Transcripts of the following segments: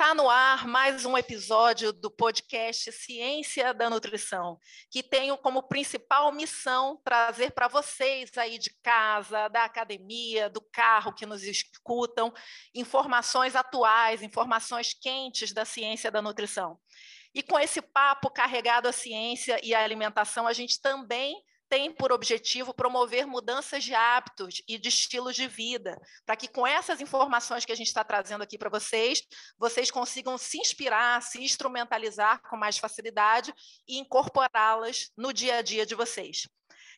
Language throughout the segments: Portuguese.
Está no ar mais um episódio do podcast Ciência da Nutrição, que tenho como principal missão trazer para vocês aí de casa, da academia, do carro que nos escutam, informações atuais, informações quentes da ciência da nutrição. E com esse papo carregado à ciência e à alimentação, a gente também tem por objetivo promover mudanças de hábitos e de estilos de vida, para que com essas informações que a gente está trazendo aqui para vocês, vocês consigam se inspirar, se instrumentalizar com mais facilidade e incorporá-las no dia a dia de vocês.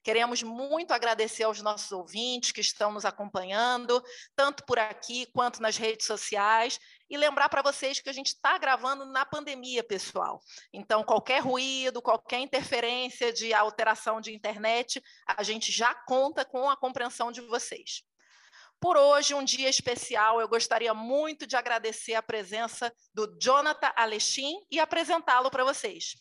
Queremos muito agradecer aos nossos ouvintes que estão nos acompanhando, tanto por aqui quanto nas redes sociais, e lembrar para vocês que a gente está gravando na pandemia, pessoal. Então, qualquer ruído, qualquer interferência de alteração de internet, a gente já conta com a compreensão de vocês. Por hoje, um dia especial, eu gostaria muito de agradecer a presença do Jonathan Alexim e apresentá-lo para vocês.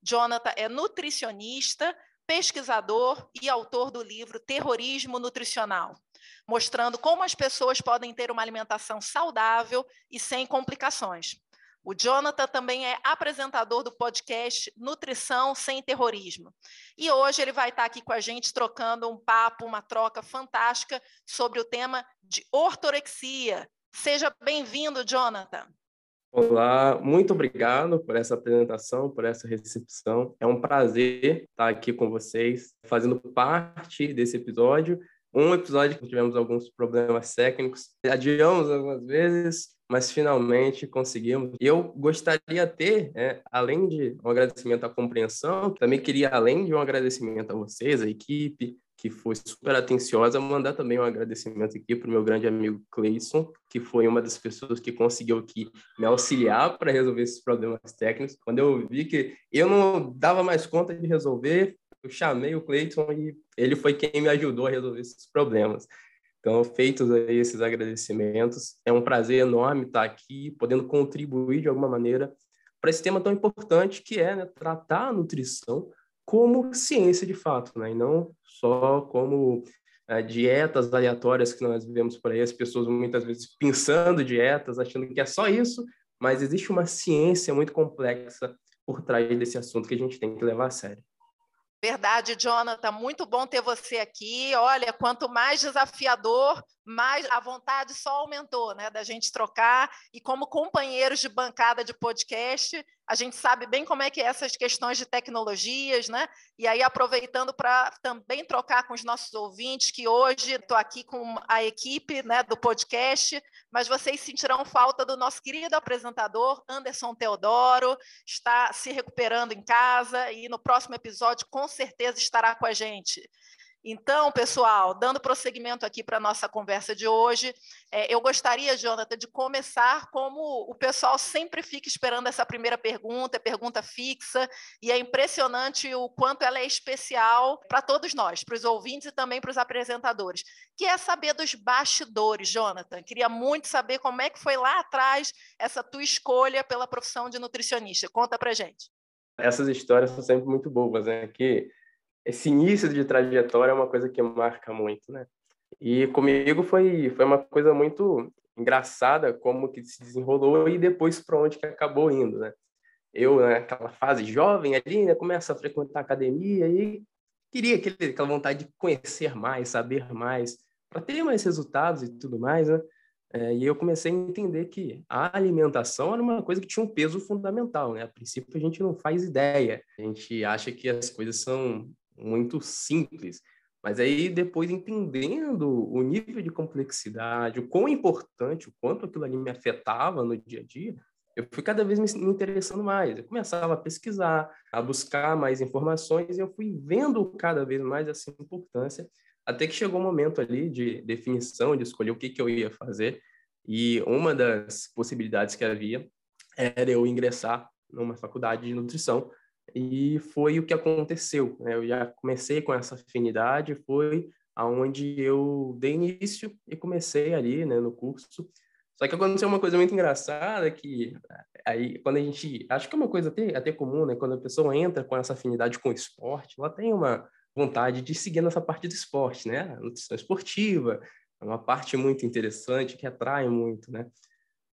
Jonathan é nutricionista, pesquisador e autor do livro Terrorismo Nutricional mostrando como as pessoas podem ter uma alimentação saudável e sem complicações. O Jonathan também é apresentador do podcast Nutrição Sem Terrorismo. E hoje ele vai estar aqui com a gente trocando um papo, uma troca fantástica sobre o tema de ortorexia. Seja bem-vindo, Jonathan. Olá, muito obrigado por essa apresentação, por essa recepção. É um prazer estar aqui com vocês, fazendo parte desse episódio um episódio que tivemos alguns problemas técnicos, adiamos algumas vezes, mas finalmente conseguimos. E eu gostaria ter, é, além de um agradecimento à compreensão, também queria, além de um agradecimento a vocês, a equipe, que foi super atenciosa, mandar também um agradecimento aqui para o meu grande amigo Cleison, que foi uma das pessoas que conseguiu aqui me auxiliar para resolver esses problemas técnicos. Quando eu vi que eu não dava mais conta de resolver, eu chamei o Cleiton e ele foi quem me ajudou a resolver esses problemas. Então, feitos aí esses agradecimentos, é um prazer enorme estar aqui, podendo contribuir de alguma maneira para esse tema tão importante que é né, tratar a nutrição como ciência de fato, né, e não só como é, dietas aleatórias que nós vemos por aí, as pessoas muitas vezes pensando dietas, achando que é só isso, mas existe uma ciência muito complexa por trás desse assunto que a gente tem que levar a sério. Verdade, Jonathan, muito bom ter você aqui. Olha, quanto mais desafiador, mais a vontade só aumentou, né, da gente trocar. E como companheiros de bancada de podcast, a gente sabe bem como é que é essas questões de tecnologias, né? E aí, aproveitando para também trocar com os nossos ouvintes, que hoje estou aqui com a equipe né, do podcast, mas vocês sentirão falta do nosso querido apresentador, Anderson Teodoro, está se recuperando em casa e no próximo episódio, com certeza, estará com a gente. Então, pessoal, dando prosseguimento aqui para a nossa conversa de hoje, é, eu gostaria, Jonathan, de começar como o pessoal sempre fica esperando essa primeira pergunta, pergunta fixa, e é impressionante o quanto ela é especial para todos nós, para os ouvintes e também para os apresentadores, que é saber dos bastidores, Jonathan. Queria muito saber como é que foi lá atrás essa tua escolha pela profissão de nutricionista. Conta para gente. Essas histórias são sempre muito boas, né? Que esse início de trajetória é uma coisa que marca muito, né? E comigo foi foi uma coisa muito engraçada como que se desenrolou e depois para onde que acabou indo, né? Eu naquela fase jovem ali, né, começa a frequentar a academia e queria aquele, aquela vontade de conhecer mais, saber mais, para ter mais resultados e tudo mais, né? É, e eu comecei a entender que a alimentação era uma coisa que tinha um peso fundamental, né? A princípio a gente não faz ideia, a gente acha que as coisas são muito simples. Mas aí, depois, entendendo o nível de complexidade, o quão importante, o quanto aquilo ali me afetava no dia a dia, eu fui cada vez me interessando mais. Eu começava a pesquisar, a buscar mais informações, e eu fui vendo cada vez mais essa importância, até que chegou o um momento ali de definição, de escolher o que, que eu ia fazer. E uma das possibilidades que havia era eu ingressar numa faculdade de nutrição, e foi o que aconteceu. Né? Eu já comecei com essa afinidade, foi aonde eu dei início e comecei ali, né, no curso. Só que aconteceu uma coisa muito engraçada que aí quando a gente, acho que é uma coisa até, até comum, né, quando a pessoa entra com essa afinidade com o esporte, ela tem uma vontade de seguir nessa parte do esporte, né? A nutrição esportiva é uma parte muito interessante que atrai muito, né?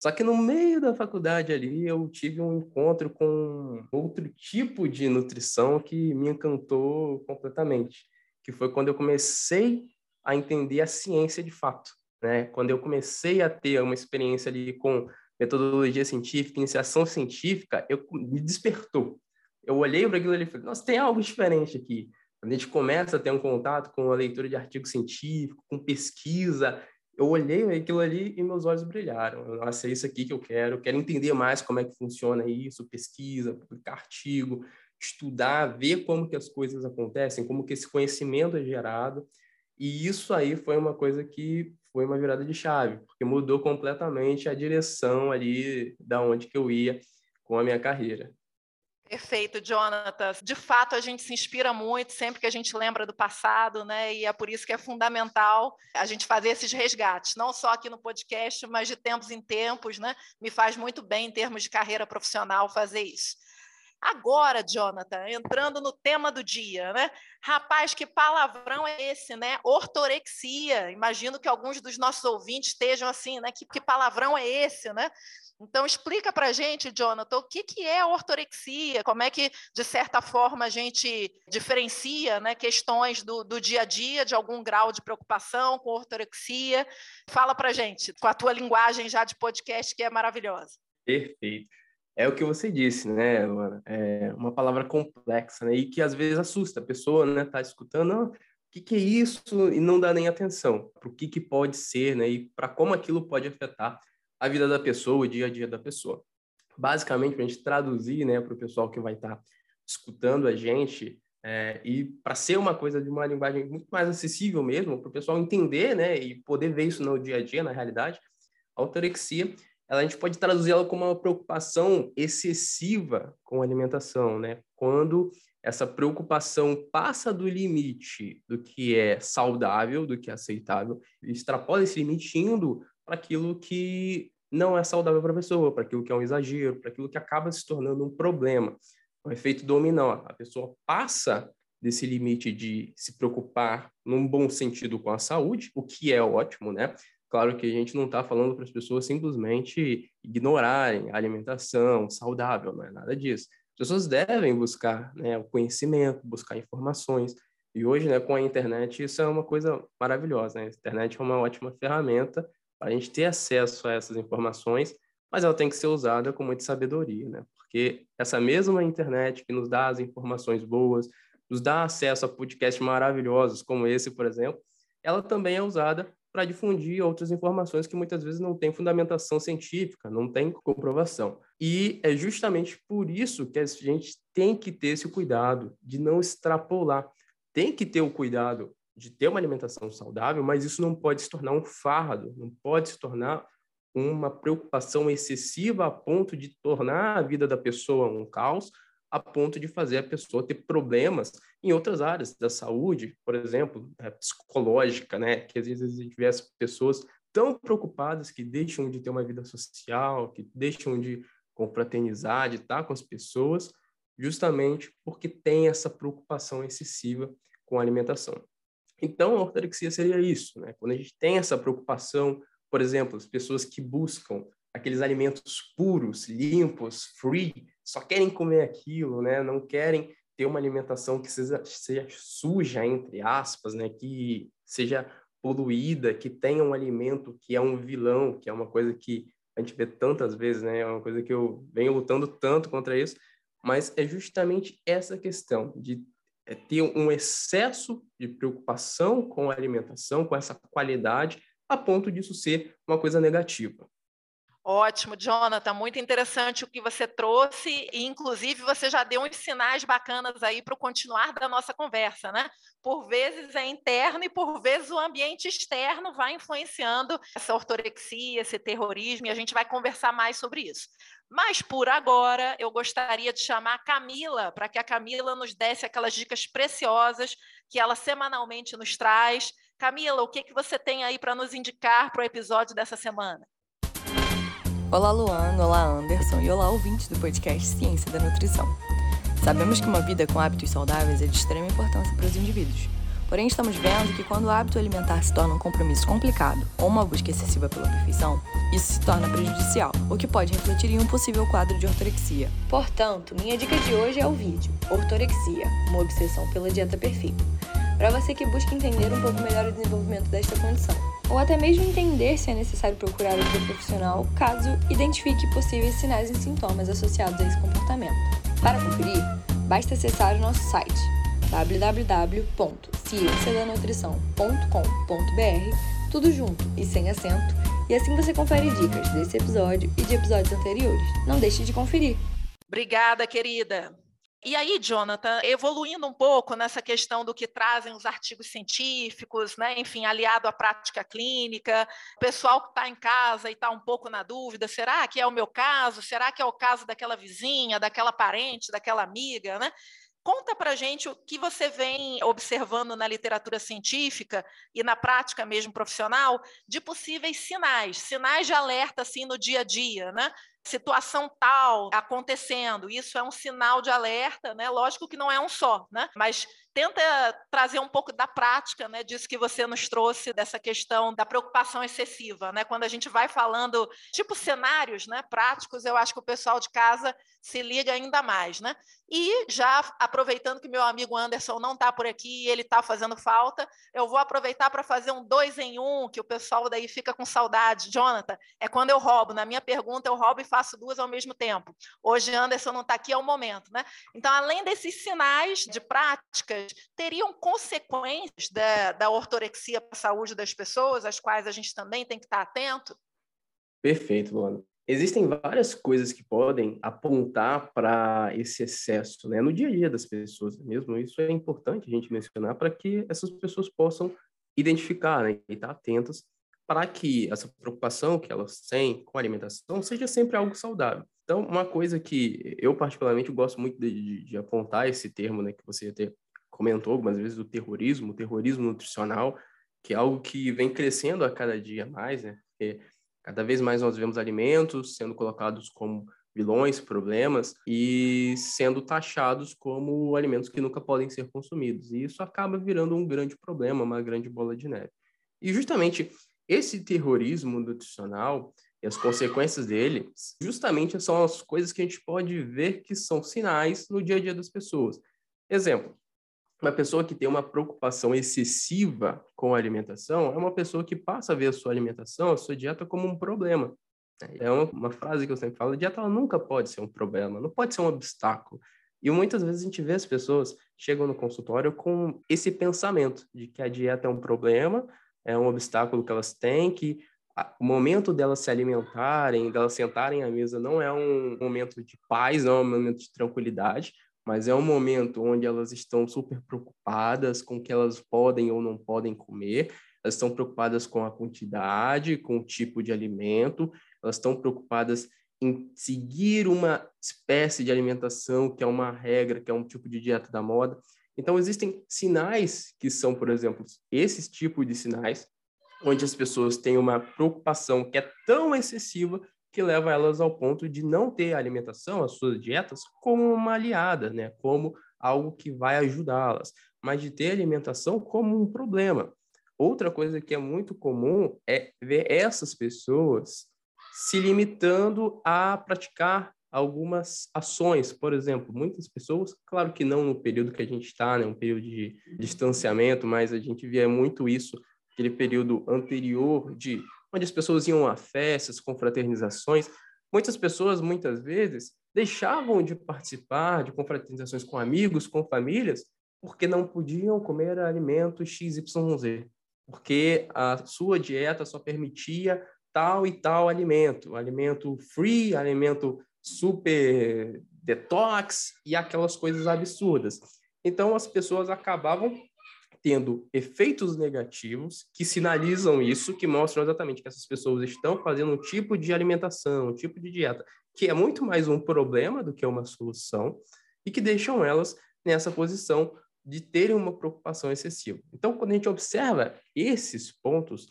Só que no meio da faculdade ali eu tive um encontro com outro tipo de nutrição que me encantou completamente, que foi quando eu comecei a entender a ciência de fato, né? Quando eu comecei a ter uma experiência ali com metodologia científica, iniciação científica, eu me despertou. Eu olhei para aquilo e falei: "Nossa, tem algo diferente aqui". Quando a gente começa a ter um contato com a leitura de artigo científico, com pesquisa, eu olhei aquilo ali e meus olhos brilharam. Nossa, é isso aqui que eu quero. Quero entender mais como é que funciona isso, pesquisa, publicar artigo, estudar, ver como que as coisas acontecem, como que esse conhecimento é gerado. E isso aí foi uma coisa que foi uma virada de chave, porque mudou completamente a direção ali da onde que eu ia com a minha carreira. Perfeito, Jonathan. De fato, a gente se inspira muito sempre que a gente lembra do passado, né? E é por isso que é fundamental a gente fazer esses resgates, não só aqui no podcast, mas de tempos em tempos, né? Me faz muito bem em termos de carreira profissional fazer isso. Agora, Jonathan, entrando no tema do dia, né? Rapaz, que palavrão é esse, né? Ortorexia. Imagino que alguns dos nossos ouvintes estejam assim, né? Que, que palavrão é esse, né? Então, explica para a gente, Jonathan, o que, que é a ortorexia, como é que, de certa forma, a gente diferencia né, questões do, do dia a dia, de algum grau de preocupação com ortorexia. Fala para a gente, com a tua linguagem já de podcast, que é maravilhosa. Perfeito. É o que você disse, né, Luana? É uma palavra complexa, né? E que às vezes assusta a pessoa, né? Tá escutando, o que, que é isso? E não dá nem atenção para o que, que pode ser, né? E para como aquilo pode afetar a vida da pessoa, o dia a dia da pessoa. Basicamente, para a gente traduzir né, para o pessoal que vai estar tá escutando a gente, é, e para ser uma coisa de uma linguagem muito mais acessível mesmo, para o pessoal entender né, e poder ver isso no dia a dia, na realidade, a autorexia, ela, a gente pode traduzir ela como uma preocupação excessiva com a alimentação, né? Quando essa preocupação passa do limite do que é saudável, do que é aceitável, extrapola esse limite indo para aquilo que não é saudável para a pessoa, para aquilo que é um exagero, para aquilo que acaba se tornando um problema. O efeito dominó, a pessoa passa desse limite de se preocupar num bom sentido com a saúde, o que é ótimo, né? Claro que a gente não está falando para as pessoas simplesmente ignorarem a alimentação saudável, não é nada disso. As pessoas devem buscar né, o conhecimento, buscar informações. E hoje, né, com a internet, isso é uma coisa maravilhosa. Né? A internet é uma ótima ferramenta para a gente ter acesso a essas informações, mas ela tem que ser usada com muita sabedoria, né? Porque essa mesma internet que nos dá as informações boas, nos dá acesso a podcasts maravilhosos como esse, por exemplo, ela também é usada para difundir outras informações que muitas vezes não têm fundamentação científica, não tem comprovação. E é justamente por isso que a gente tem que ter esse cuidado de não extrapolar. Tem que ter o cuidado de ter uma alimentação saudável, mas isso não pode se tornar um fardo, não pode se tornar uma preocupação excessiva a ponto de tornar a vida da pessoa um caos, a ponto de fazer a pessoa ter problemas em outras áreas da saúde, por exemplo, é, psicológica, né? Que às vezes a gente vê as pessoas tão preocupadas que deixam de ter uma vida social, que deixam de confraternizar, de estar com as pessoas, justamente porque tem essa preocupação excessiva com a alimentação. Então, a ortorexia seria isso, né? Quando a gente tem essa preocupação, por exemplo, as pessoas que buscam aqueles alimentos puros, limpos, free, só querem comer aquilo, né? Não querem ter uma alimentação que seja, seja suja, entre aspas, né? Que seja poluída, que tenha um alimento que é um vilão, que é uma coisa que a gente vê tantas vezes, né? É uma coisa que eu venho lutando tanto contra isso, mas é justamente essa questão de é ter um excesso de preocupação com a alimentação, com essa qualidade, a ponto disso ser uma coisa negativa. Ótimo, Jonathan, muito interessante o que você trouxe, e inclusive você já deu uns sinais bacanas aí para o continuar da nossa conversa, né? Por vezes é interno e por vezes o ambiente externo vai influenciando essa ortorexia, esse terrorismo, e a gente vai conversar mais sobre isso. Mas por agora, eu gostaria de chamar a Camila, para que a Camila nos desse aquelas dicas preciosas que ela semanalmente nos traz. Camila, o que, que você tem aí para nos indicar para o episódio dessa semana? Olá, Luan, olá, Anderson e olá, ouvintes do podcast Ciência da Nutrição. Sabemos que uma vida com hábitos saudáveis é de extrema importância para os indivíduos. Porém, estamos vendo que quando o hábito alimentar se torna um compromisso complicado ou uma busca excessiva pela perfeição, isso se torna prejudicial, o que pode refletir em um possível quadro de ortorexia. Portanto, minha dica de hoje é o vídeo Ortorexia, uma obsessão pela dieta perfeita, para você que busca entender um pouco melhor o desenvolvimento desta condição ou até mesmo entender se é necessário procurar ajuda profissional caso identifique possíveis sinais e sintomas associados a esse comportamento. Para conferir, basta acessar o nosso site www.cienciadanutrição.com.br, tudo junto e sem acento, e assim você confere dicas desse episódio e de episódios anteriores. Não deixe de conferir. Obrigada, querida. E aí, Jonathan, evoluindo um pouco nessa questão do que trazem os artigos científicos, né? enfim, aliado à prática clínica, o pessoal que está em casa e está um pouco na dúvida, será que é o meu caso? Será que é o caso daquela vizinha, daquela parente, daquela amiga? Né? Conta para gente o que você vem observando na literatura científica e na prática mesmo profissional de possíveis sinais, sinais de alerta assim no dia a dia, né? situação tal acontecendo, isso é um sinal de alerta, né? Lógico que não é um só, né? Mas tenta trazer um pouco da prática, né, disso que você nos trouxe dessa questão da preocupação excessiva, né? Quando a gente vai falando tipo cenários, né, práticos, eu acho que o pessoal de casa se liga ainda mais, né? E já aproveitando que meu amigo Anderson não está por aqui e ele está fazendo falta, eu vou aproveitar para fazer um dois em um, que o pessoal daí fica com saudade. Jonathan, é quando eu roubo. Na minha pergunta, eu roubo e faço duas ao mesmo tempo. Hoje Anderson não está aqui, é o momento, né? Então, além desses sinais de práticas, teriam consequências da, da ortorexia para a saúde das pessoas, às quais a gente também tem que estar atento? Perfeito, Luana. Existem várias coisas que podem apontar para esse excesso né? no dia a dia das pessoas mesmo. Isso é importante a gente mencionar para que essas pessoas possam identificar né? e estar atentas para que essa preocupação que elas têm com a alimentação seja sempre algo saudável. Então, uma coisa que eu particularmente gosto muito de, de, de apontar esse termo né, que você até comentou algumas vezes do terrorismo, o terrorismo nutricional, que é algo que vem crescendo a cada dia mais, né? Porque cada vez mais nós vemos alimentos sendo colocados como vilões, problemas e sendo taxados como alimentos que nunca podem ser consumidos. E isso acaba virando um grande problema, uma grande bola de neve. E justamente esse terrorismo nutricional e as consequências dele, justamente são as coisas que a gente pode ver que são sinais no dia a dia das pessoas. Exemplo, uma pessoa que tem uma preocupação excessiva com a alimentação é uma pessoa que passa a ver a sua alimentação, a sua dieta como um problema. É uma, uma frase que eu sempre falo, a dieta ela nunca pode ser um problema, não pode ser um obstáculo. E muitas vezes a gente vê as pessoas chegam no consultório com esse pensamento de que a dieta é um problema, é um obstáculo que elas têm, que o momento delas se alimentarem, delas sentarem à mesa não é um momento de paz, não é um momento de tranquilidade, mas é um momento onde elas estão super preocupadas com o que elas podem ou não podem comer, elas estão preocupadas com a quantidade, com o tipo de alimento, elas estão preocupadas em seguir uma espécie de alimentação que é uma regra, que é um tipo de dieta da moda. Então, existem sinais que são, por exemplo, esses tipos de sinais, onde as pessoas têm uma preocupação que é tão excessiva que leva elas ao ponto de não ter a alimentação, as suas dietas, como uma aliada, né? como algo que vai ajudá-las, mas de ter alimentação como um problema. Outra coisa que é muito comum é ver essas pessoas se limitando a praticar algumas ações, por exemplo, muitas pessoas, claro que não no período que a gente está, né, um período de distanciamento, mas a gente via muito isso, aquele período anterior de onde as pessoas iam a festas, confraternizações. Muitas pessoas, muitas vezes, deixavam de participar de confraternizações com amigos, com famílias, porque não podiam comer alimentos XYZ, porque a sua dieta só permitia tal e tal alimento, alimento free, alimento super detox e aquelas coisas absurdas. Então as pessoas acabavam tendo efeitos negativos que sinalizam isso, que mostram exatamente que essas pessoas estão fazendo um tipo de alimentação, um tipo de dieta, que é muito mais um problema do que uma solução, e que deixam elas nessa posição de terem uma preocupação excessiva. Então, quando a gente observa esses pontos,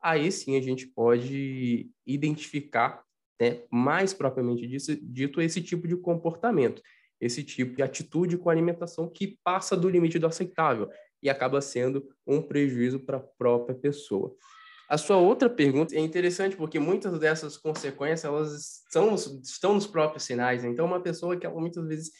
aí sim a gente pode identificar né, mais propriamente dito esse tipo de comportamento, esse tipo de atitude com alimentação que passa do limite do aceitável e acaba sendo um prejuízo para a própria pessoa. A sua outra pergunta é interessante porque muitas dessas consequências elas são, estão nos próprios sinais. Né? Então, uma pessoa que ela, muitas vezes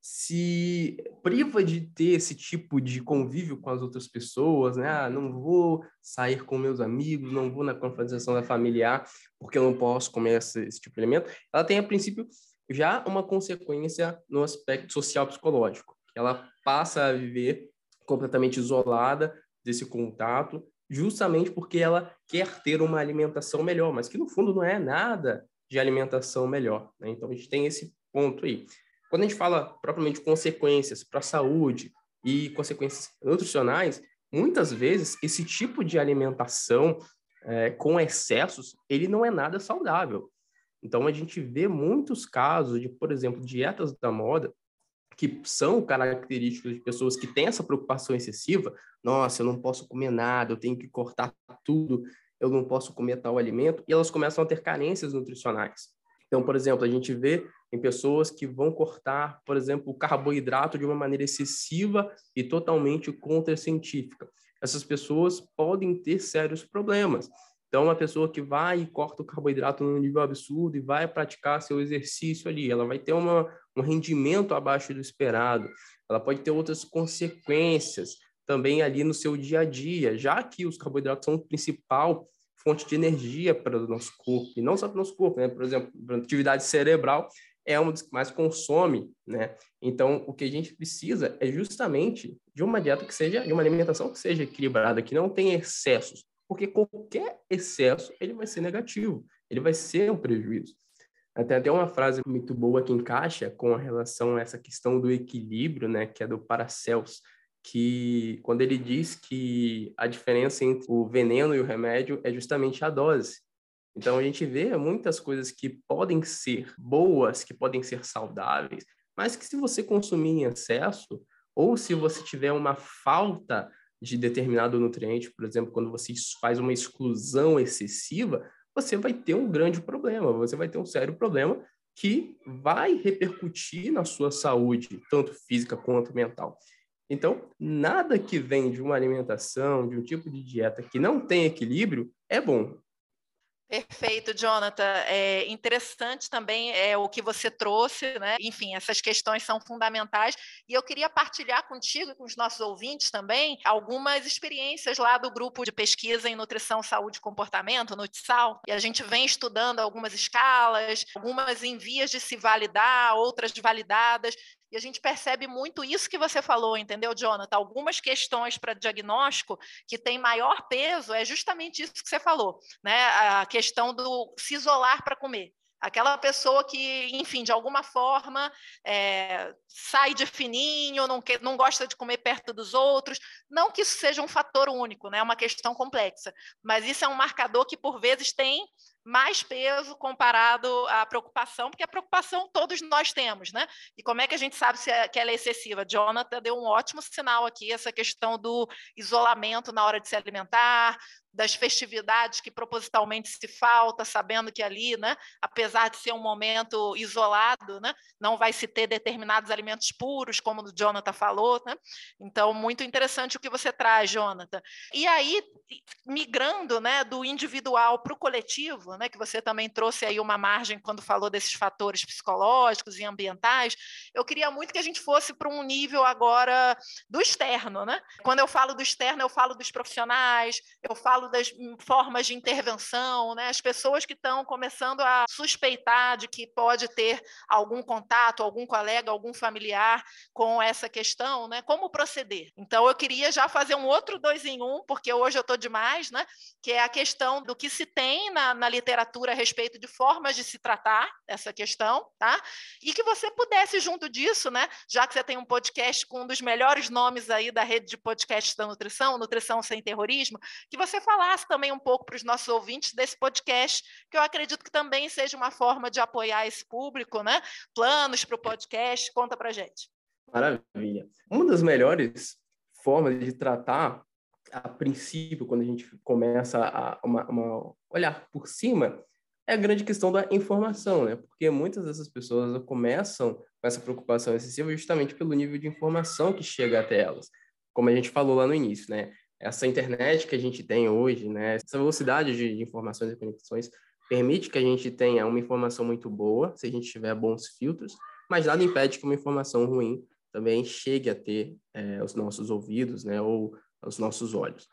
se priva de ter esse tipo de convívio com as outras pessoas, né? Ah, não vou sair com meus amigos, não vou na confraternização da familiar porque eu não posso comer esse, esse tipo de alimento. Ela tem, a princípio, já uma consequência no aspecto social psicológico. Ela passa a viver completamente isolada desse contato, justamente porque ela quer ter uma alimentação melhor, mas que no fundo não é nada de alimentação melhor. Né? Então a gente tem esse ponto aí. Quando a gente fala propriamente consequências para a saúde e consequências nutricionais, muitas vezes esse tipo de alimentação é, com excessos, ele não é nada saudável. Então a gente vê muitos casos de, por exemplo, dietas da moda que são característicos de pessoas que têm essa preocupação excessiva. Nossa, eu não posso comer nada, eu tenho que cortar tudo, eu não posso comer tal alimento, e elas começam a ter carências nutricionais. Então, por exemplo, a gente vê em pessoas que vão cortar, por exemplo, o carboidrato de uma maneira excessiva e totalmente contracientífica. Essas pessoas podem ter sérios problemas. Então, uma pessoa que vai e corta o carboidrato num nível absurdo e vai praticar seu exercício ali, ela vai ter uma, um rendimento abaixo do esperado, ela pode ter outras consequências também ali no seu dia a dia, já que os carboidratos são o principal fonte de energia para o nosso corpo, e não só para o nosso corpo, né? Por exemplo, a atividade cerebral é uma das que mais consome, né? Então, o que a gente precisa é justamente de uma dieta que seja, de uma alimentação que seja equilibrada, que não tenha excessos, porque qualquer excesso, ele vai ser negativo, ele vai ser um prejuízo. Tem até uma frase muito boa que encaixa com relação a essa questão do equilíbrio, né, que é do Paracelso, que quando ele diz que a diferença entre o veneno e o remédio é justamente a dose. Então a gente vê muitas coisas que podem ser boas, que podem ser saudáveis, mas que se você consumir em excesso ou se você tiver uma falta de determinado nutriente, por exemplo, quando você faz uma exclusão excessiva, você vai ter um grande problema, você vai ter um sério problema que vai repercutir na sua saúde, tanto física quanto mental. Então, nada que vem de uma alimentação, de um tipo de dieta que não tem equilíbrio, é bom. Perfeito, Jonathan. É interessante também é, o que você trouxe, né? Enfim, essas questões são fundamentais e eu queria partilhar contigo e com os nossos ouvintes também algumas experiências lá do grupo de pesquisa em nutrição, saúde e comportamento, NUTSAL, e a gente vem estudando algumas escalas, algumas em vias de se validar, outras validadas, e a gente percebe muito isso que você falou, entendeu, Jonathan? Algumas questões para diagnóstico que têm maior peso é justamente isso que você falou, né? A questão do se isolar para comer. Aquela pessoa que, enfim, de alguma forma é, sai de fininho, não, que, não gosta de comer perto dos outros. Não que isso seja um fator único, né? é uma questão complexa, mas isso é um marcador que, por vezes, tem mais peso comparado à preocupação, porque a preocupação todos nós temos, né? E como é que a gente sabe se é, que ela é excessiva? Jonathan deu um ótimo sinal aqui, essa questão do isolamento na hora de se alimentar, das festividades que propositalmente se falta, sabendo que ali, né, apesar de ser um momento isolado, né, não vai se ter determinados alimentos puros, como o Jonathan falou. Né? Então, muito interessante o que você traz, Jonathan. E aí, migrando né, do individual para o coletivo, né, que você também trouxe aí uma margem quando falou desses fatores psicológicos e ambientais, eu queria muito que a gente fosse para um nível agora do externo, né? Quando eu falo do externo, eu falo dos profissionais, eu falo das formas de intervenção, né? As pessoas que estão começando a suspeitar de que pode ter algum contato, algum colega, algum familiar com essa questão, né? Como proceder? Então, eu queria já fazer um outro dois em um, porque hoje eu estou demais, né? Que é a questão do que se tem na, na literatura a respeito de formas de se tratar essa questão, tá? E que você pudesse, junto disso, né? Já que você tem um podcast com um dos melhores nomes aí da rede de podcasts da nutrição, Nutrição Sem Terrorismo, que você falasse também um pouco para os nossos ouvintes desse podcast, que eu acredito que também seja uma forma de apoiar esse público, né? Planos para o podcast, conta para gente. Maravilha. Uma das melhores formas de tratar, a princípio, quando a gente começa a uma, uma olhar por cima, é a grande questão da informação, né? Porque muitas dessas pessoas começam com essa preocupação excessiva justamente pelo nível de informação que chega até elas. Como a gente falou lá no início, né? Essa internet que a gente tem hoje, né? Essa velocidade de, informações e conexões permite que a gente tenha uma informação muito boa, se a gente tiver bons filtros, mas nada impede que uma informação ruim também chegue a ter é, os nossos ouvidos, né, ou os nossos olhos.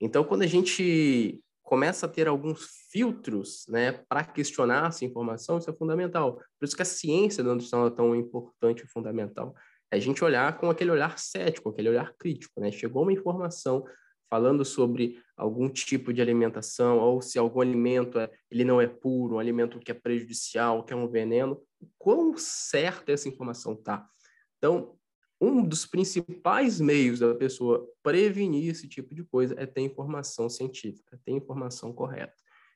Então, quando a gente começa a ter alguns filtros, né, para questionar essa informação, isso é fundamental. Por isso que a ciência da nutrição é tão importante e fundamental. É a gente olhar com aquele olhar cético, aquele olhar crítico, né? Chegou uma informação falando sobre algum tipo de alimentação ou se algum alimento é, ele não é puro, um alimento que é prejudicial, que é um veneno, quão certa essa informação tá? Então, um dos principais meios da pessoa prevenir esse tipo de coisa é ter informação científica, ter informação correta.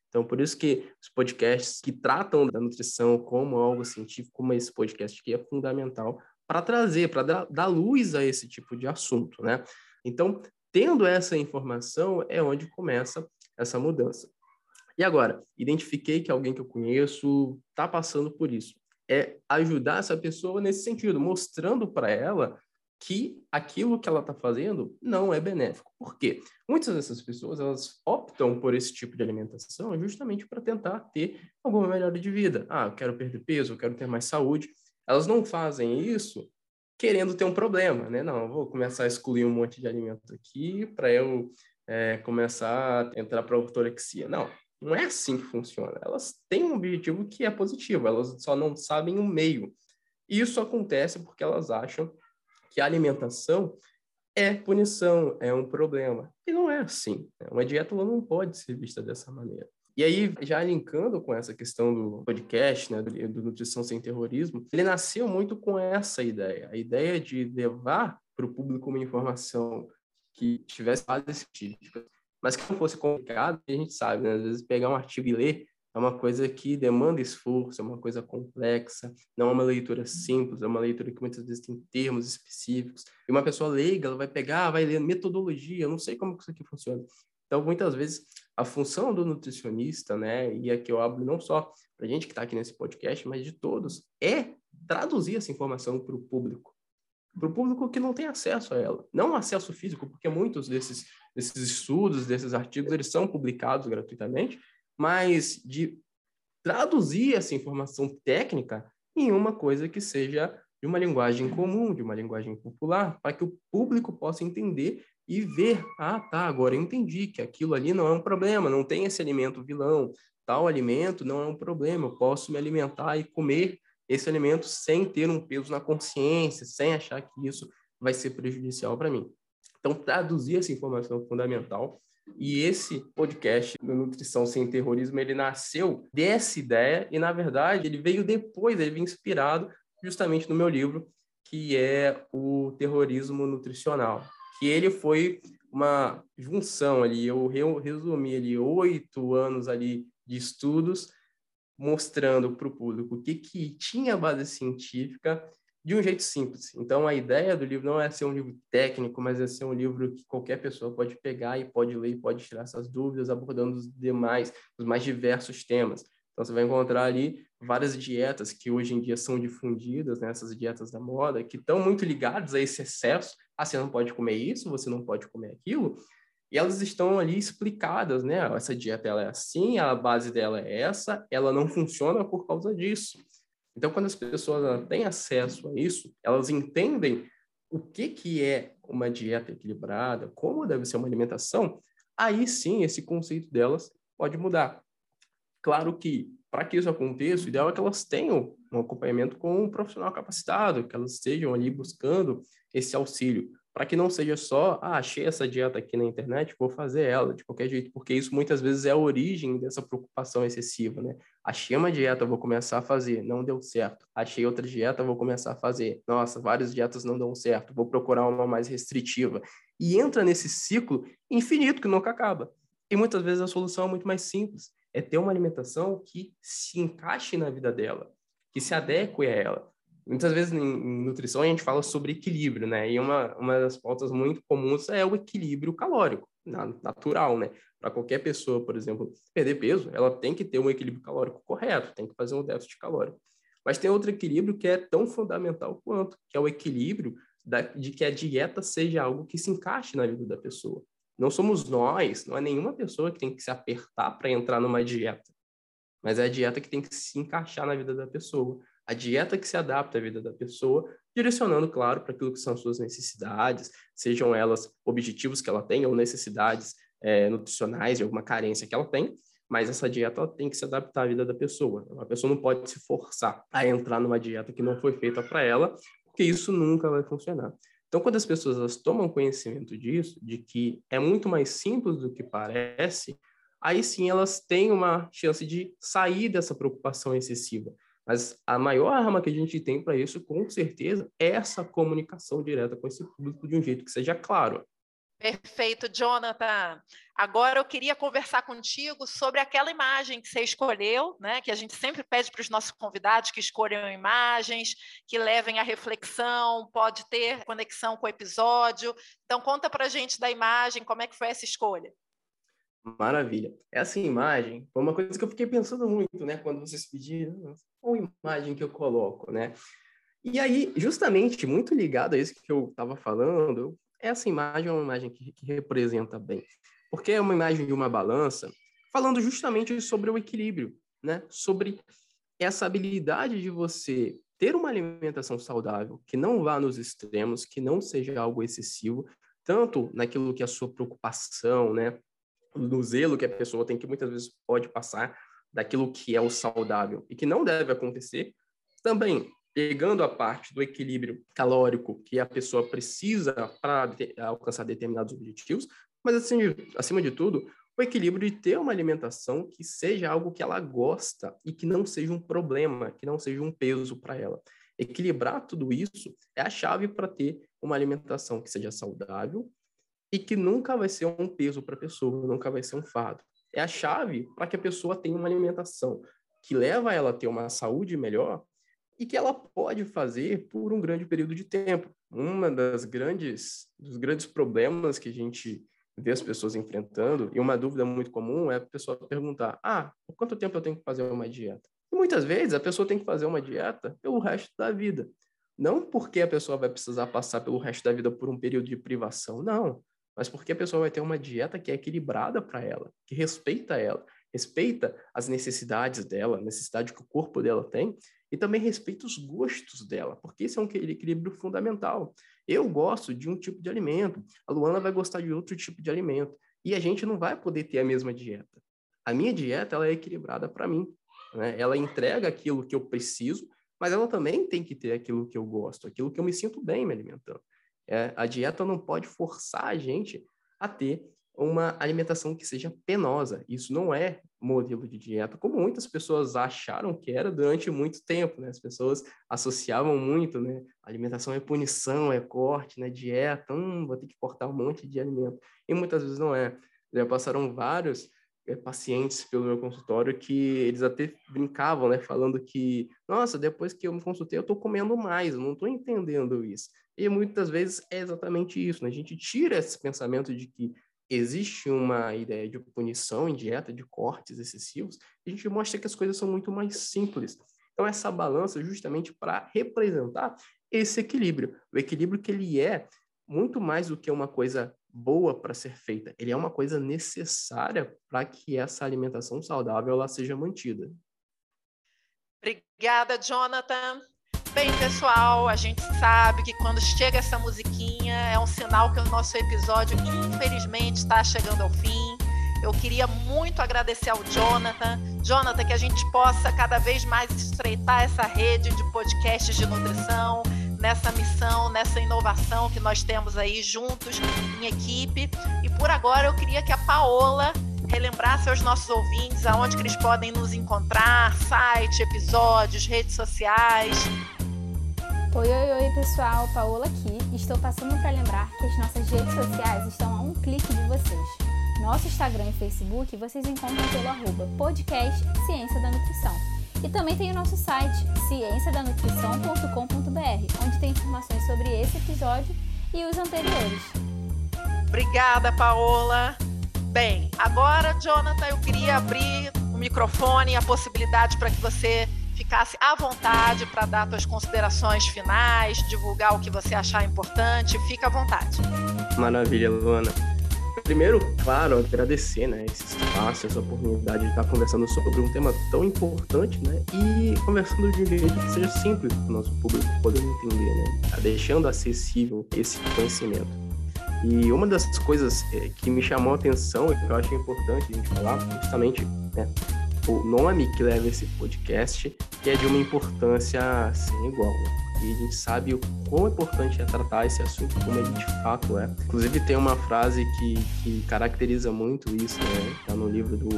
Então, por isso que os podcasts que tratam da nutrição como algo científico, como esse podcast aqui, é fundamental para trazer, para dar, dar luz a esse tipo de assunto, né? Então, tendo essa informação é onde começa essa mudança. E agora, identifiquei que alguém que eu conheço está passando por isso é ajudar essa pessoa nesse sentido, mostrando para ela que aquilo que ela está fazendo não é benéfico. Por quê? Muitas dessas pessoas elas optam por esse tipo de alimentação justamente para tentar ter alguma melhora de vida. Ah, eu quero perder peso, eu quero ter mais saúde. Elas não fazem isso querendo ter um problema, né? Não, vou começar a excluir um monte de alimento aqui para eu é, começar a entrar para a ortorexia. Não, não é assim que funciona. Elas têm um objetivo que é positivo, elas só não sabem o meio. E isso acontece porque elas acham que a alimentação é punição, é um problema. E não é assim. Né? Uma dieta não pode ser vista dessa maneira. E aí, já linkando com essa questão do podcast, né, do, Nutrição Sem Terrorismo, ele nasceu muito com essa ideia, a ideia de levar para o público uma informação que tivesse base científica, mas que não fosse complicado, a gente sabe, né? Às vezes pegar um artigo e ler é uma coisa que demanda esforço, é uma coisa complexa, não é uma leitura simples, é uma leitura que muitas vezes tem termos específicos. E uma pessoa leiga, ela vai pegar, vai ler metodologia, eu não sei como que isso aqui funciona. Então, muitas vezes, a função do nutricionista, né, e aqui eu abro não só para a gente que está aqui nesse podcast, mas de todos, é traduzir essa informação para o público para o público que não tem acesso a ela. Não acesso físico, porque muitos desses, desses estudos, desses artigos, eles são publicados gratuitamente, mas de traduzir essa informação técnica em uma coisa que seja de uma linguagem comum, de uma linguagem popular, para que o público possa entender e ver, ah, tá, agora eu entendi que aquilo ali não é um problema, não tem esse alimento vilão, tal alimento não é um problema, eu posso me alimentar e comer esse alimento sem ter um peso na consciência, sem achar que isso vai ser prejudicial para mim. Então, traduzir essa informação é fundamental. E esse podcast do Nutrição Sem Terrorismo, ele nasceu dessa ideia e, na verdade, ele veio depois, ele veio inspirado justamente no meu livro, que é o Terrorismo Nutricional, que ele foi uma junção ali, eu resumi ali oito anos ali de estudos mostrando para o público o que, que tinha base científica de um jeito simples. Então, a ideia do livro não é ser um livro técnico, mas é ser um livro que qualquer pessoa pode pegar e pode ler e pode tirar essas dúvidas, abordando os demais, os mais diversos temas. Então, você vai encontrar ali várias dietas que hoje em dia são difundidas, né, essas dietas da moda, que estão muito ligadas a esse excesso. Ah, você não pode comer isso, você não pode comer aquilo. E elas estão ali explicadas, né? Essa dieta ela é assim, a base dela é essa, ela não funciona por causa disso. Então, quando as pessoas têm acesso a isso, elas entendem o que, que é uma dieta equilibrada, como deve ser uma alimentação, aí sim esse conceito delas pode mudar. Claro que, para que isso aconteça, o ideal é que elas tenham um acompanhamento com um profissional capacitado, que elas estejam ali buscando esse auxílio para que não seja só, ah, achei essa dieta aqui na internet, vou fazer ela de qualquer jeito, porque isso muitas vezes é a origem dessa preocupação excessiva, né? Achei uma dieta, vou começar a fazer, não deu certo. Achei outra dieta, vou começar a fazer. Nossa, várias dietas não dão certo, vou procurar uma mais restritiva. E entra nesse ciclo infinito que nunca acaba. E muitas vezes a solução é muito mais simples, é ter uma alimentação que se encaixe na vida dela, que se adeque a ela. Muitas vezes em nutrição a gente fala sobre equilíbrio, né? E uma, uma das pautas muito comuns é o equilíbrio calórico, natural, né? Para qualquer pessoa, por exemplo, perder peso, ela tem que ter um equilíbrio calórico correto, tem que fazer um déficit calórico. Mas tem outro equilíbrio que é tão fundamental quanto, que é o equilíbrio da, de que a dieta seja algo que se encaixe na vida da pessoa. Não somos nós, não é nenhuma pessoa que tem que se apertar para entrar numa dieta, mas é a dieta que tem que se encaixar na vida da pessoa a dieta que se adapta à vida da pessoa, direcionando, claro, para aquilo que são suas necessidades, sejam elas objetivos que ela tem ou necessidades é, nutricionais de alguma carência que ela tem, mas essa dieta tem que se adaptar à vida da pessoa. A pessoa não pode se forçar a entrar numa dieta que não foi feita para ela, porque isso nunca vai funcionar. Então, quando as pessoas tomam conhecimento disso, de que é muito mais simples do que parece, aí sim elas têm uma chance de sair dessa preocupação excessiva mas a maior arma que a gente tem para isso, com certeza, é essa comunicação direta com esse público de um jeito que seja claro. Perfeito, Jonathan. Agora eu queria conversar contigo sobre aquela imagem que você escolheu, né? Que a gente sempre pede para os nossos convidados que escolham imagens, que levem à reflexão, pode ter conexão com o episódio. Então conta para a gente da imagem, como é que foi essa escolha? Maravilha. Essa imagem foi uma coisa que eu fiquei pensando muito, né? Quando vocês pediram, qual imagem que eu coloco, né? E aí, justamente, muito ligado a isso que eu estava falando, essa imagem é uma imagem que, que representa bem. Porque é uma imagem de uma balança, falando justamente sobre o equilíbrio, né? Sobre essa habilidade de você ter uma alimentação saudável, que não vá nos extremos, que não seja algo excessivo, tanto naquilo que é a sua preocupação, né? No zelo que a pessoa tem, que muitas vezes pode passar daquilo que é o saudável e que não deve acontecer, também pegando a parte do equilíbrio calórico que a pessoa precisa para alcançar determinados objetivos, mas assim, acima de tudo, o equilíbrio de ter uma alimentação que seja algo que ela gosta e que não seja um problema, que não seja um peso para ela. Equilibrar tudo isso é a chave para ter uma alimentação que seja saudável, e que nunca vai ser um peso para a pessoa, nunca vai ser um fardo. É a chave para que a pessoa tenha uma alimentação que leva ela a ter uma saúde melhor e que ela pode fazer por um grande período de tempo. Uma das grandes dos grandes problemas que a gente vê as pessoas enfrentando e uma dúvida muito comum é a pessoa perguntar: "Ah, por quanto tempo eu tenho que fazer uma dieta?" E muitas vezes a pessoa tem que fazer uma dieta pelo resto da vida. Não porque a pessoa vai precisar passar pelo resto da vida por um período de privação, não mas porque a pessoa vai ter uma dieta que é equilibrada para ela, que respeita ela, respeita as necessidades dela, a necessidade que o corpo dela tem, e também respeita os gostos dela, porque esse é um equilíbrio fundamental. Eu gosto de um tipo de alimento, a Luana vai gostar de outro tipo de alimento, e a gente não vai poder ter a mesma dieta. A minha dieta ela é equilibrada para mim, né? ela entrega aquilo que eu preciso, mas ela também tem que ter aquilo que eu gosto, aquilo que eu me sinto bem me alimentando. É, a dieta não pode forçar a gente a ter uma alimentação que seja penosa. Isso não é modelo de dieta, como muitas pessoas acharam que era durante muito tempo, né? As pessoas associavam muito, né? Alimentação é punição, é corte, né? Dieta, hum, vou ter que cortar um monte de alimento. E muitas vezes não é. Já passaram vários pacientes pelo meu consultório que eles até brincavam, né? Falando que, nossa, depois que eu me consultei, eu estou comendo mais, eu não estou entendendo isso. E muitas vezes é exatamente isso, né? A gente tira esse pensamento de que existe uma ideia de punição em dieta, de cortes excessivos, a gente mostra que as coisas são muito mais simples. Então, essa balança é justamente para representar esse equilíbrio. O equilíbrio que ele é muito mais do que uma coisa boa para ser feita, ele é uma coisa necessária para que essa alimentação saudável ela seja mantida. Obrigada, Jonathan. Bem, pessoal, a gente sabe que quando chega essa musiquinha é um sinal que o nosso episódio, infelizmente, está chegando ao fim. Eu queria muito agradecer ao Jonathan. Jonathan, que a gente possa cada vez mais estreitar essa rede de podcasts de nutrição, nessa missão, nessa inovação que nós temos aí juntos em equipe. E por agora eu queria que a Paola relembrasse aos nossos ouvintes aonde que eles podem nos encontrar, site, episódios, redes sociais. Oi, oi, oi, pessoal, Paola aqui. Estou passando para lembrar que as nossas redes sociais estão a um clique de vocês. Nosso Instagram e Facebook vocês encontram pelo arroba podcast Ciência da Nutrição. E também tem o nosso site, cienciadanutrição.com.br, onde tem informações sobre esse episódio e os anteriores. Obrigada, Paola. Bem, agora, Jonathan, eu queria abrir o microfone e a possibilidade para que você ficasse à vontade para dar suas considerações finais, divulgar o que você achar importante. Fica à vontade. Maravilha, Luana. Primeiro, claro, agradecer né, esse espaço, essa oportunidade de estar conversando sobre um tema tão importante, né? E conversando de um jeito que seja simples para o nosso público poder entender, né? Tá deixando acessível esse conhecimento. E uma das coisas eh, que me chamou a atenção e que eu acho importante a gente falar, justamente, né, o nome que leva esse podcast, que é de uma importância sem igual. Né? E a gente sabe o quão importante é tratar esse assunto como ele de fato é. Inclusive tem uma frase que, que caracteriza muito isso, né? Tá no livro do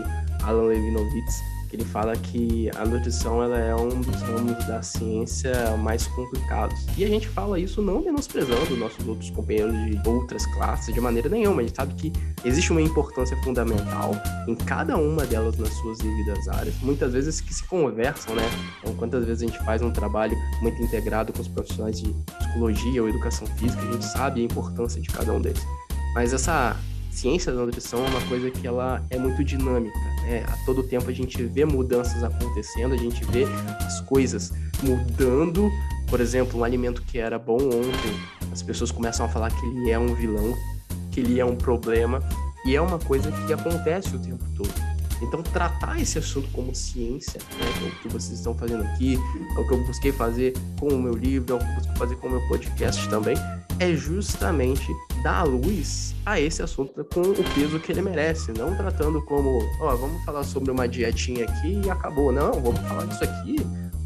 Alan Levinovitz, que ele fala que a nutrição ela é um dos ramos da ciência mais complicados. E a gente fala isso não menosprezando nossos outros companheiros de outras classes de maneira nenhuma. A gente sabe que existe uma importância fundamental em cada uma delas nas suas devidas áreas, muitas vezes que se conversam, né? Então, quantas vezes a gente faz um trabalho muito integrado com os profissionais de psicologia ou educação física, a gente sabe a importância de cada um deles. Mas essa ciência da nutrição é uma coisa que ela é muito dinâmica. Né? A todo tempo a gente vê mudanças acontecendo, a gente vê as coisas mudando. Por exemplo, um alimento que era bom ontem, as pessoas começam a falar que ele é um vilão, que ele é um problema, e é uma coisa que acontece o tempo todo. Então, tratar esse assunto como ciência, né, é o que vocês estão fazendo aqui, é o que eu busquei fazer com o meu livro, é o que eu busquei fazer com o meu podcast também, é justamente dar luz a esse assunto com o peso que ele merece, não tratando como, ó, oh, vamos falar sobre uma dietinha aqui e acabou. Não, vamos falar disso aqui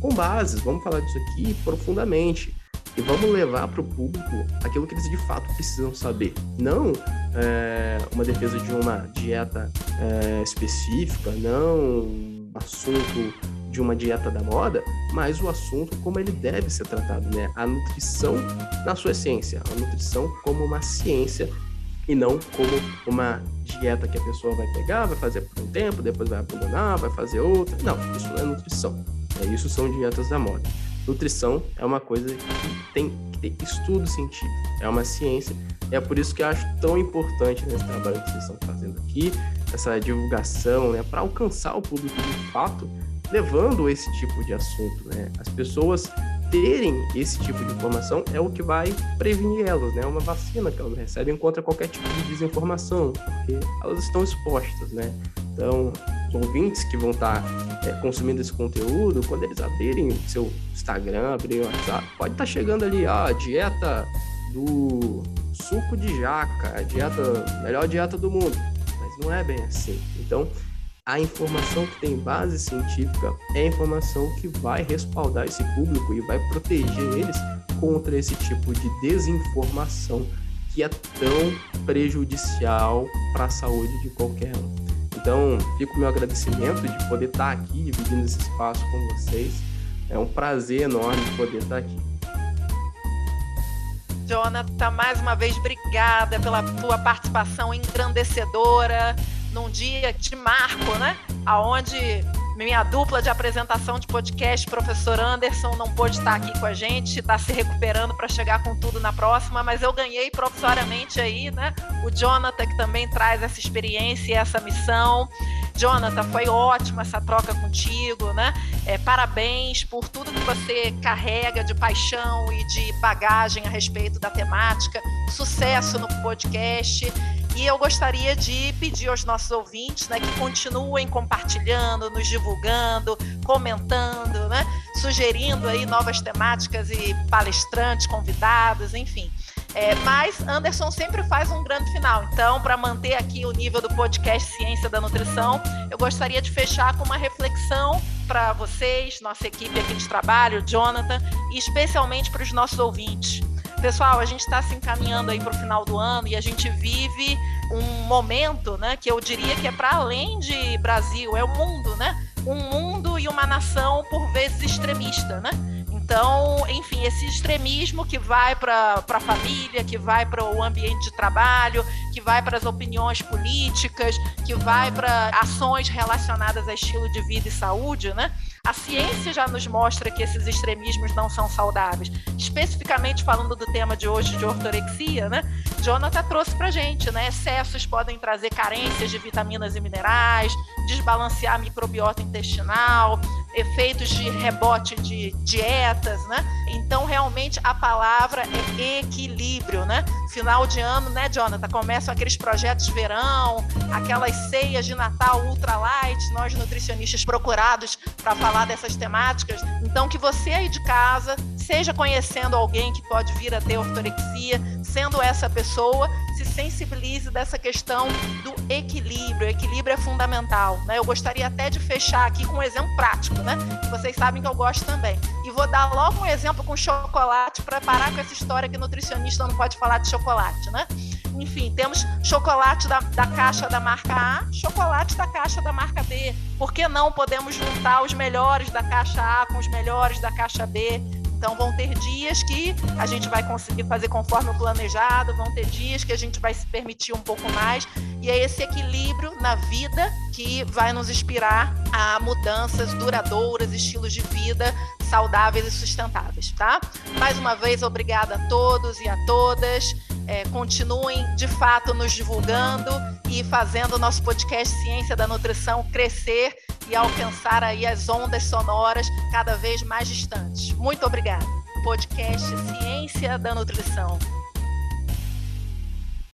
com bases, vamos falar disso aqui profundamente e vamos levar para o público aquilo que eles de fato precisam saber. Não é, uma defesa de uma dieta é, específica, não assunto de uma dieta da moda, mas o assunto como ele deve ser tratado, né? A nutrição na sua essência, a nutrição como uma ciência e não como uma dieta que a pessoa vai pegar, vai fazer por um tempo, depois vai abandonar, vai fazer outra. Não, isso não é nutrição. É, isso são dietas da moda. Nutrição é uma coisa que tem que ter estudo científico, é uma ciência. E é por isso que eu acho tão importante nesse trabalho que vocês estão fazendo aqui, essa divulgação, né, para alcançar o público de fato, levando esse tipo de assunto, né? As pessoas terem esse tipo de informação é o que vai prevenir elas, né? Uma vacina que elas recebem contra qualquer tipo de desinformação, porque elas estão expostas, né? Então, os ouvintes que vão estar é, consumindo esse conteúdo, quando eles abrirem o seu Instagram, abrirem o WhatsApp, pode estar chegando ali, a dieta do suco de jaca, a dieta, melhor dieta do mundo. Mas não é bem assim. Então, a informação que tem base científica é a informação que vai respaldar esse público e vai proteger eles contra esse tipo de desinformação que é tão prejudicial para a saúde de qualquer um. Então, fico o meu agradecimento de poder estar aqui dividindo esse espaço com vocês. É um prazer enorme poder estar aqui. Jonathan, mais uma vez, obrigada pela tua participação engrandecedora num dia de marco, né? Aonde minha dupla de apresentação de podcast, professor Anderson, não pôde estar aqui com a gente, está se recuperando para chegar com tudo na próxima, mas eu ganhei professoriamente aí, né? O Jonathan, que também traz essa experiência e essa missão. Jonathan, foi ótima essa troca contigo, né? É, parabéns por tudo que você carrega de paixão e de bagagem a respeito da temática. Sucesso no podcast. E eu gostaria de pedir aos nossos ouvintes né, que continuem compartilhando, nos divulgando, comentando, né, sugerindo aí novas temáticas e palestrantes, convidados, enfim. É, mas Anderson sempre faz um grande final. Então, para manter aqui o nível do podcast Ciência da Nutrição, eu gostaria de fechar com uma reflexão para vocês, nossa equipe aqui de trabalho, Jonathan, e especialmente para os nossos ouvintes. Pessoal, a gente está se encaminhando aí para o final do ano e a gente vive um momento, né, que eu diria que é para além de Brasil, é o mundo, né? Um mundo e uma nação por vezes extremista, né? Então, enfim, esse extremismo que vai para a família, que vai para o ambiente de trabalho, que vai para as opiniões políticas, que vai para ações relacionadas a estilo de vida e saúde, né? A ciência já nos mostra que esses extremismos não são saudáveis. Especificamente falando do tema de hoje de ortorexia, né? Jonathan trouxe para gente, né? Excessos podem trazer carências de vitaminas e minerais, desbalancear a microbiota intestinal, efeitos de rebote de dietas, né? Então, realmente, a palavra é equilíbrio, né? Final de ano, né, Jonathan? Aqueles projetos verão, aquelas ceias de Natal ultra light, nós nutricionistas procurados para falar dessas temáticas. Então, que você aí de casa seja conhecendo alguém que pode vir a ter ortorexia, sendo essa pessoa, se sensibilize dessa questão do equilíbrio. O equilíbrio é fundamental. Né? Eu gostaria até de fechar aqui com um exemplo prático, né? Vocês sabem que eu gosto também. E vou dar logo um exemplo com chocolate para parar com essa história que nutricionista não pode falar de chocolate, né? Enfim, temos chocolate da, da caixa da marca A, chocolate da caixa da marca B. Por que não podemos juntar os melhores da caixa A com os melhores da caixa B? Então vão ter dias que a gente vai conseguir fazer conforme o planejado, vão ter dias que a gente vai se permitir um pouco mais. E é esse equilíbrio na vida que vai nos inspirar a mudanças duradouras, estilos de vida saudáveis e sustentáveis, tá? Mais uma vez, obrigada a todos e a todas. É, continuem de fato nos divulgando e fazendo o nosso podcast Ciência da Nutrição crescer e alcançar aí as ondas sonoras cada vez mais distantes. Muito obrigada. Podcast Ciência da Nutrição.